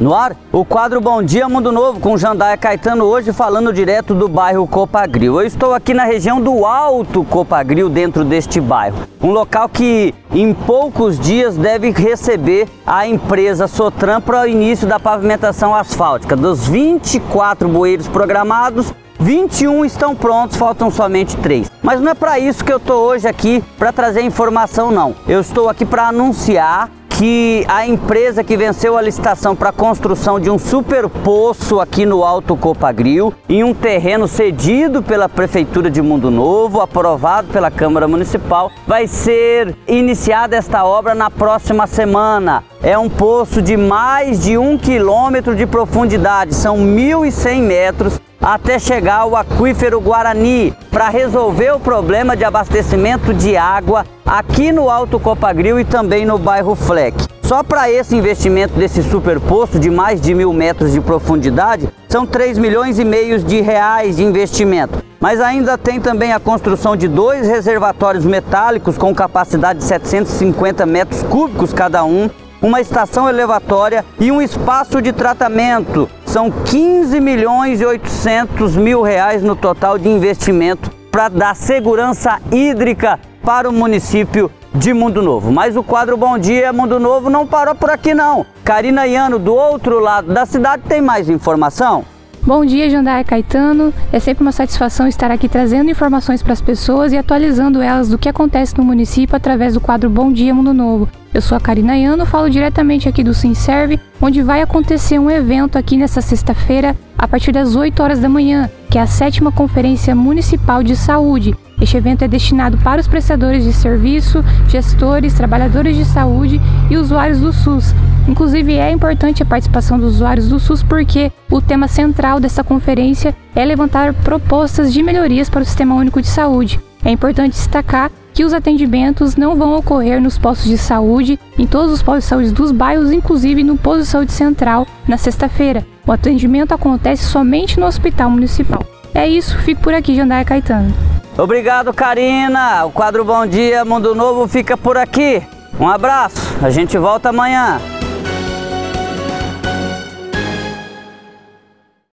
No ar, o quadro Bom Dia Mundo Novo com Jandaia Caetano, hoje falando direto do bairro Copagril. Eu estou aqui na região do Alto Copagril, dentro deste bairro. Um local que em poucos dias deve receber a empresa Sotran para o início da pavimentação asfáltica. Dos 24 bueiros programados, 21 estão prontos, faltam somente 3. Mas não é para isso que eu estou hoje aqui para trazer informação não. Eu estou aqui para anunciar que a empresa que venceu a licitação para a construção de um super poço aqui no Alto Copagril, em um terreno cedido pela Prefeitura de Mundo Novo, aprovado pela Câmara Municipal, vai ser iniciada esta obra na próxima semana. É um poço de mais de um quilômetro de profundidade, são 1.100 metros até chegar ao aquífero Guarani para resolver o problema de abastecimento de água aqui no Alto Copagril e também no bairro Fleck. Só para esse investimento desse superposto de mais de mil metros de profundidade, são 3 milhões e meio de reais de investimento. Mas ainda tem também a construção de dois reservatórios metálicos com capacidade de 750 metros cúbicos cada um, uma estação elevatória e um espaço de tratamento. São 15 milhões e 800 mil reais no total de investimento para dar segurança hídrica para o município de Mundo Novo. Mas o quadro Bom Dia Mundo Novo não parou por aqui não. Karina Iano, do outro lado da cidade, tem mais informação? Bom dia, Jandaia Caetano. É sempre uma satisfação estar aqui trazendo informações para as pessoas e atualizando elas do que acontece no município através do quadro Bom Dia Mundo Novo. Eu sou a Karina Iano, falo diretamente aqui do Sinserve, onde vai acontecer um evento aqui nesta sexta-feira, a partir das 8 horas da manhã, que é a sétima Conferência Municipal de Saúde. Este evento é destinado para os prestadores de serviço, gestores, trabalhadores de saúde e usuários do SUS. Inclusive, é importante a participação dos usuários do SUS porque o tema central dessa conferência é levantar propostas de melhorias para o Sistema Único de Saúde. É importante destacar que os atendimentos não vão ocorrer nos postos de saúde, em todos os postos de saúde dos bairros, inclusive no posto de saúde central, na sexta-feira. O atendimento acontece somente no hospital municipal. É isso, fico por aqui, Jandaia Caetano. Obrigado, Karina. O quadro Bom Dia Mundo Novo fica por aqui. Um abraço, a gente volta amanhã.